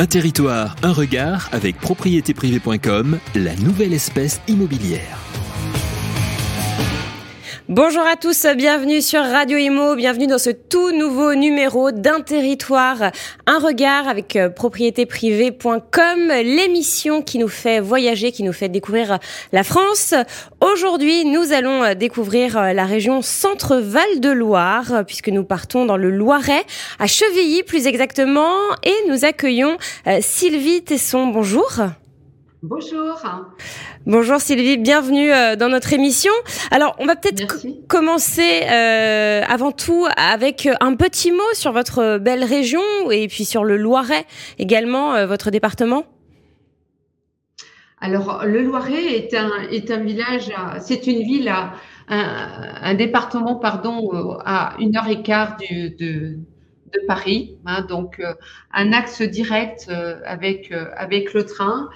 Un territoire, un regard avec propriétéprivée.com, la nouvelle espèce immobilière. Bonjour à tous, bienvenue sur Radio Imo, bienvenue dans ce tout nouveau numéro d'un territoire, un regard avec euh, propriétéprivée.com, l'émission qui nous fait voyager, qui nous fait découvrir la France. Aujourd'hui, nous allons euh, découvrir euh, la région Centre-Val de Loire, puisque nous partons dans le Loiret, à Chevilly plus exactement, et nous accueillons Sylvie Tesson. Bonjour. Bonjour. Bonjour Sylvie, bienvenue euh, dans notre émission. Alors, on va peut-être commencer euh, avant tout avec un petit mot sur votre belle région et puis sur le Loiret également, euh, votre département. Alors, le Loiret est un, est un village, c'est une ville, à, un, département, pardon, à une heure et quart de, de Paris, hein, donc un axe direct avec, avec le train.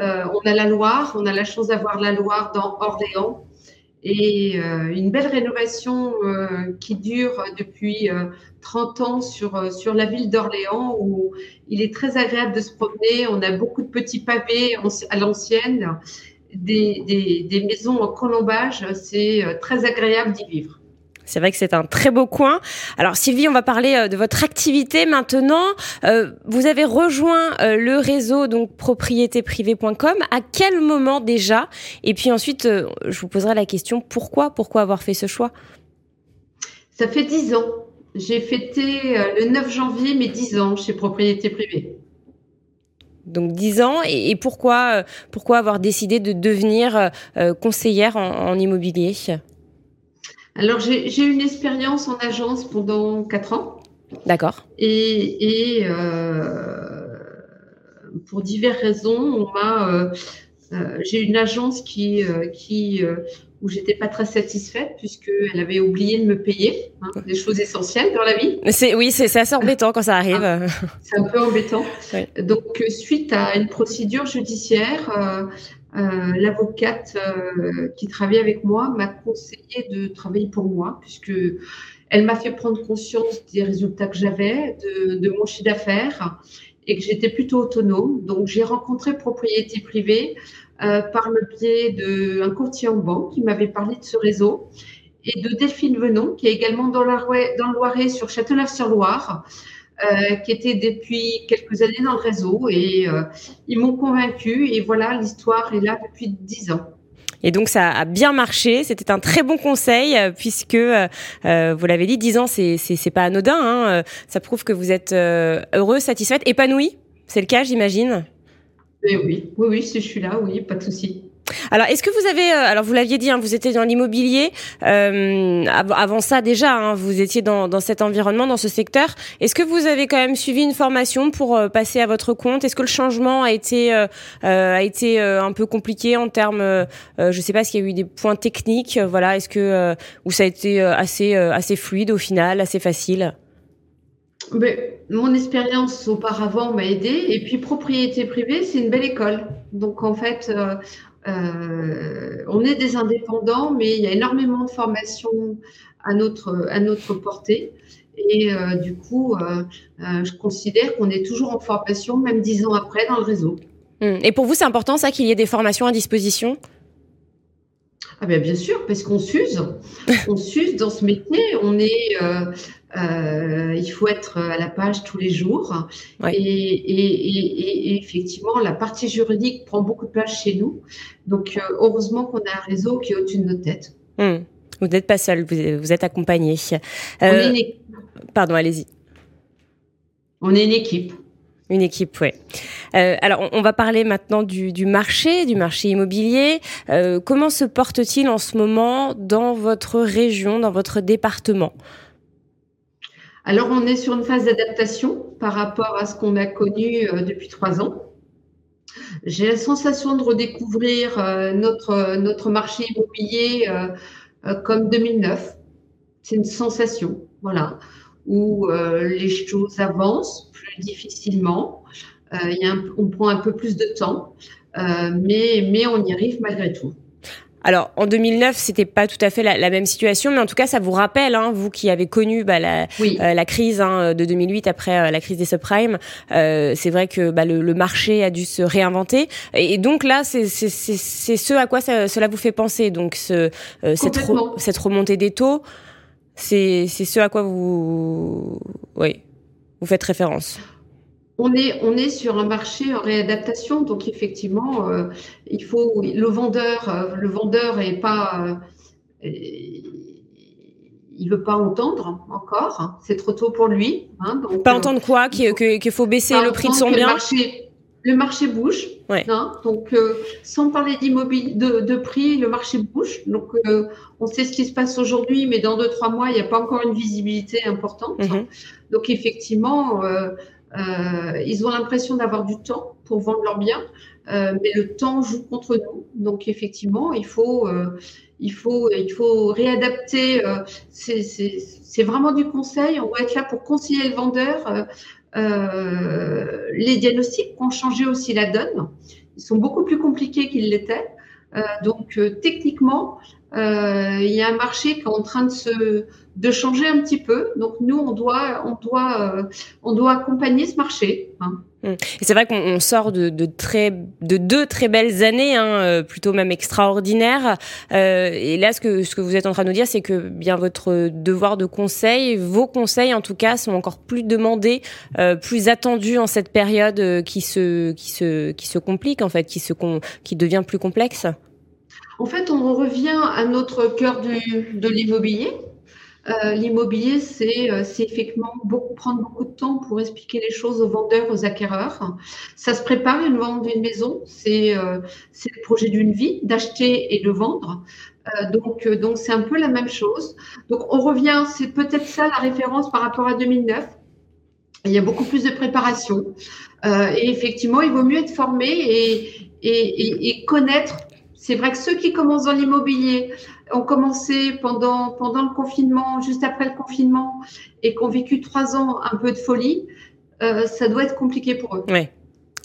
Euh, on a la Loire, on a la chance d'avoir la Loire dans Orléans et euh, une belle rénovation euh, qui dure depuis 30 ans sur, sur la ville d'Orléans où il est très agréable de se promener. On a beaucoup de petits pavés à l'ancienne, des, des, maisons en colombage. C'est très agréable d'y vivre. C'est vrai que c'est un très beau coin. Alors Sylvie, on va parler euh, de votre activité maintenant. Euh, vous avez rejoint euh, le réseau donc propriétéprivée.com. À quel moment déjà? Et puis ensuite, je vous poserai la question pourquoi Pourquoi avoir fait ce choix? Ça fait dix ans. J'ai fêté le 9 janvier mes dix ans chez Propriété Privée. Donc dix ans. Et, pourquoi, pourquoi avoir décidé de devenir conseillère en immobilier? Alors, j'ai eu une expérience en agence pendant quatre ans. D'accord. Et, euh, pour diverses raisons, on m'a. Euh, euh, j'ai une agence qui, qui où j'étais pas très satisfaite puisqu'elle avait oublié de me payer hein, des choses essentielles dans la vie. C'est oui, c'est assez embêtant quand ça arrive. Ah, c'est un peu embêtant. Donc suite à une procédure judiciaire, euh, l'avocate euh, qui travaillait avec moi m'a conseillé de travailler pour moi, puisque elle m'a fait prendre conscience des résultats que j'avais, de, mon chiffre d'affaires, et que j'étais plutôt autonome. Donc, j'ai rencontré propriété privée euh, par le biais d'un courtier en banque qui m'avait parlé de ce réseau, et de Delphine Venon, qui est également dans, la, dans le Loiret sur Châteauneuf-sur-Loire. Euh, qui étaient depuis quelques années dans le réseau et euh, ils m'ont convaincu et voilà, l'histoire est là depuis dix ans. Et donc ça a bien marché. C'était un très bon conseil euh, puisque vous l'avez dit, dix ans c'est c'est pas anodin. Hein. Ça prouve que vous êtes heureux, satisfaite, épanouie. C'est le cas, j'imagine? Oui, oui, oui, oui, si je suis là, oui, pas de souci. Alors, est-ce que vous avez, euh, alors vous l'aviez dit, hein, vous étiez dans l'immobilier. Euh, avant ça, déjà, hein, vous étiez dans, cet environnement, dans ce secteur. Est-ce que vous avez quand même suivi une formation pour euh, passer à votre compte? Est-ce que le changement a été a été un peu compliqué en termes, je sais pas, qu'il y a eu des points techniques, voilà, est-ce que ou ça a été assez assez fluide au final, assez facile? Mais, mon expérience auparavant m'a aidé et puis propriété privée, c'est une belle école. Donc en fait, on est des indépendants, mais il y a énormément de formations à notre, à notre portée. Et euh, du coup, euh, je considère qu'on est toujours en formation, même dix ans après, dans le réseau. Hum. Et pour vous, c'est important ça qu'il y ait des formations à disposition? Ah ben bien sûr, parce qu'on s'use, on s'use dans ce métier. On est, euh, il faut être à la page tous les jours. Et, effectivement, la partie juridique prend beaucoup de place chez nous. Donc, euh, heureusement qu'on a un réseau qui est au-dessus de nos têtes. Hmm. Vous n'êtes pas seul, vous, êtes accompagné. Euh, pardon, allez-y. On est une équipe. Une équipe, oui. alors, on, va parler maintenant du, marché, du marché immobilier. comment se porte-t-il en ce moment dans votre région, dans votre département? Alors, on est sur une phase d'adaptation par rapport à ce qu'on a connu euh, depuis trois ans. J'ai la sensation de redécouvrir euh, notre, notre marché immobilier euh, comme 2009. C'est une sensation, voilà, où les choses avancent plus difficilement. On prend un peu plus de temps, mais, mais on y arrive malgré tout. Alors en 2009, c'était pas tout à fait la, même situation, mais en tout cas, ça vous rappelle, hein, vous qui avez connu bah, la, euh, la, crise hein, de 2008 après euh, la crise des subprimes. Euh, c'est vrai que bah, le, marché a dû se réinventer, et, donc là, c'est ce à quoi cela vous fait penser. Donc ce, cette, cette remontée des taux, c'est ce à quoi vous, oui, vous faites référence on est, on est sur un marché en réadaptation, donc effectivement, euh, il faut le vendeur, euh, le vendeur est pas, euh, il veut pas entendre encore, hein. c'est trop tôt pour lui. Hein, pas entendre quoi, qu'il faut baisser le prix de son bien. Le marché, bouge, hein. donc sans parler d'immobilier, de, prix, le marché bouge. Donc on sait ce qui se passe aujourd'hui, mais dans deux trois mois, il n'y a pas encore une visibilité importante. Mhm. Donc effectivement euh, ils ont l'impression d'avoir du temps pour vendre leurs biens, euh, mais le temps joue contre nous. Donc effectivement, il faut, euh, il faut, il faut réadapter. c'est vraiment du conseil. On doit être là pour conseiller le vendeur. les diagnostics ont changé aussi la donne. Ils sont beaucoup plus compliqués qu'ils l'étaient. donc techniquement, il y a un marché qui est en train de se de changer un petit peu. Donc nous, on doit, on doit, euh, on doit accompagner ce marché. Hein. Hum. Et c'est vrai qu'on sort de, de, très, de deux très belles années, hein, euh, plutôt même extraordinaires. Euh, et là, ce que, ce que vous êtes en train de nous dire, c'est que bien votre devoir de conseil, vos conseils en tout cas, sont encore plus demandés, plus attendus en cette période qui se, qui se, qui se complique en fait, qui se, qui devient plus complexe. En fait, on revient à notre cœur de l'immobilier, euh, l'immobilier, euh, c'est effectivement beaucoup, prendre beaucoup de temps pour expliquer les choses aux vendeurs, aux acquéreurs. Ça se prépare une vente d'une maison, c'est euh, le projet d'une vie, d'acheter et de vendre. donc, c'est un peu la même chose. Donc, on revient, c'est peut-être ça la référence par rapport à 2009. Il y a beaucoup plus de préparation. et effectivement, il vaut mieux être formé et connaître. C'est vrai que ceux qui commencent dans l'immobilier ont commencé pendant, pendant le confinement, juste après le confinement, et qui ont vécu trois ans un peu de folie, euh, ça doit être compliqué pour eux.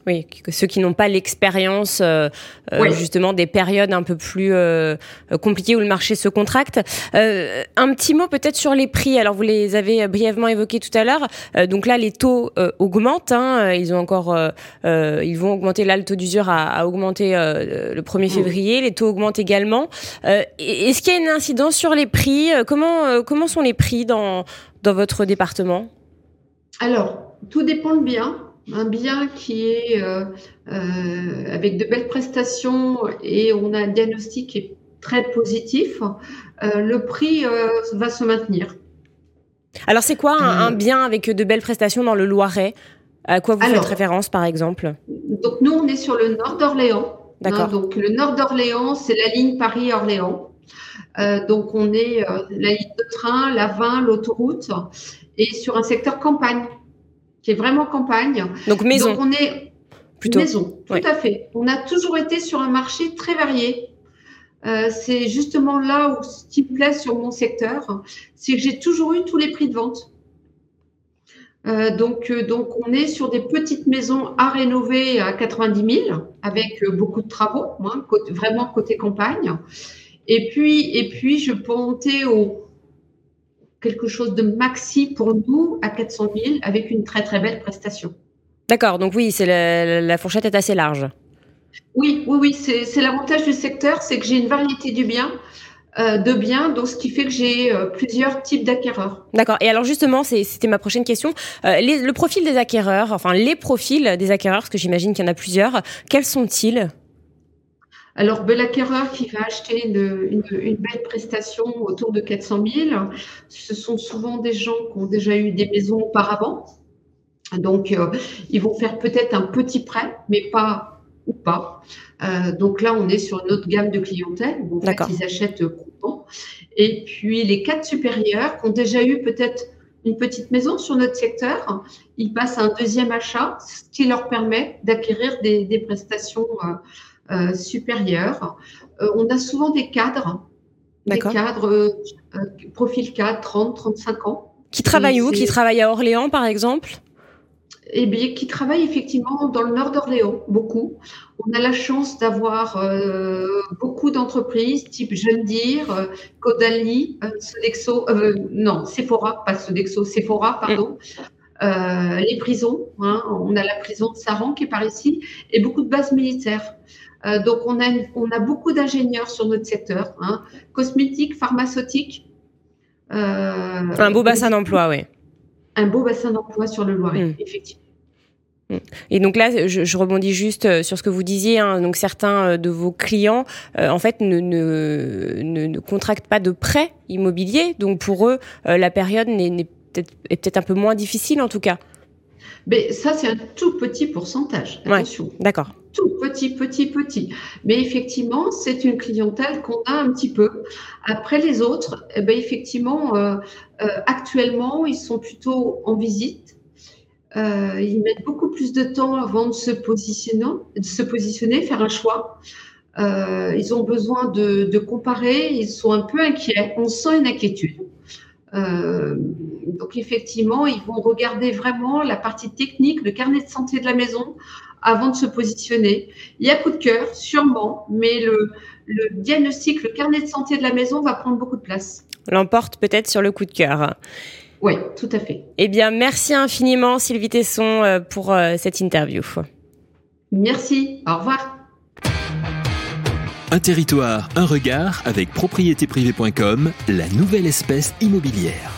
Oui, ceux qui n'ont pas l'expérience euh, euh, justement des périodes un peu plus euh, compliquées où le marché se contracte. un petit mot peut-être sur les prix. Alors vous les avez brièvement évoqués tout à l'heure. donc là, les taux augmentent. Hein. Ils ont encore, ils vont augmenter. Là, le taux d'usure a, a, augmenté le 1er février. Les taux augmentent également. Est-ce qu'il y a une incidence sur les prix? Comment comment sont les prix dans dans votre département? Alors, tout dépend de bien un bien qui est euh, euh, avec de belles prestations et on a un diagnostic qui est très positif, euh, le prix va se maintenir. Alors c'est quoi un, bien avec de belles prestations dans le Loiret? À quoi vous faites référence par exemple? Donc nous on est sur le nord d'Orléans. Hein, D'accord. donc le nord d'Orléans c'est la ligne Paris-Orléans. donc on est la ligne de train, la 20, l'autoroute et sur un secteur campagne qui est vraiment campagne. Donc maison. Donc on est plutôt maison, tout à fait. On a toujours été sur un marché très varié. Euh, c'est justement là où ce qui me plaît sur mon secteur, c'est que j'ai toujours eu tous les prix de vente. Euh, donc, euh, donc, on est sur des petites maisons à rénover à 90 000 avec beaucoup de travaux, hein, vraiment côté campagne. Et puis, et puis, je peux monter au, quelque chose de maxi pour nous à 400 000 avec une très très belle prestation. D'accord, donc oui, c'est la, fourchette est assez large. Oui, oui, oui, c'est l'avantage du secteur, c'est que j'ai une variété du bien. Euh, de biens, donc ce qui fait que j'ai euh, plusieurs types d'acquéreurs. D'accord. Et alors justement, c'était ma prochaine question. Euh, le profil des acquéreurs, enfin les profils des acquéreurs, parce que j'imagine qu'il y en a plusieurs, quels sont-ils? Alors, bel acquéreur qui va acheter une, belle prestation autour de 400 000, ce sont souvent des gens qui ont déjà eu des maisons auparavant. Donc, euh, ils vont faire peut-être un petit prêt, mais pas ou pas. Euh, donc là, on est sur une autre gamme de clientèle. en fait, ils achètent coupons. Et puis, les quatre supérieurs qui ont déjà eu peut-être une petite maison sur notre secteur, ils passent à un deuxième achat, ce qui leur permet d'acquérir des, prestations euh, euh, supérieure. Euh, on a souvent des cadres, des cadres, euh, profil cadre, 30, 35 ans. Qui travaillent où? Qui travaillent à Orléans, par exemple? Eh bien, qui travaillent effectivement dans le nord d'Orléans, beaucoup. On a la chance d'avoir euh, beaucoup d'entreprises type Jeune Dire, euh, euh, Sodexo, euh, non, Sephora, pas Sodexo, Sephora, pardon. Euh, les prisons, hein, on a la prison de Saran qui est par ici, et beaucoup de bases militaires. Euh, donc, on a, on a beaucoup d'ingénieurs sur notre secteur, hein, cosmétique, pharmaceutique. un beau bassin d'emploi, oui un beau bassin d'emploi sur le Loiret, mm. effectivement. Mm. Et donc là, je, rebondis juste euh, sur ce que vous disiez. Hein. donc certains euh, de vos clients, euh, en fait, ne, ne, ne, contractent pas de prêt immobilier. Donc pour eux, la période n'est, peut-être, est peut-être un peu moins difficile, en tout cas. Mais ça, c'est un tout petit pourcentage. Attention. d'accord. Tout petit, petit, petit. Mais effectivement, c'est une clientèle qu'on a un petit peu. Après les autres, eh ben, effectivement, euh, euh, actuellement, ils sont plutôt en visite. Euh, ils mettent beaucoup plus de temps avant de se positionner, de se positionner faire un choix. ils ont besoin de, de, comparer, ils sont un peu inquiets. On sent une inquiétude. Euh, donc effectivement, ils vont regarder vraiment la partie technique, le carnet de santé de la maison avant de se positionner. Il y a coup de cœur, sûrement, mais le, diagnostic, le carnet de santé de la maison va prendre beaucoup de place. L'emporte peut-être sur le coup de cœur. Oui, tout à fait. Eh bien, merci infiniment Sylvie Tesson euh, pour euh, cette interview. Merci, au revoir. Un territoire, un regard avec propriétéprivé.com, la nouvelle espèce immobilière.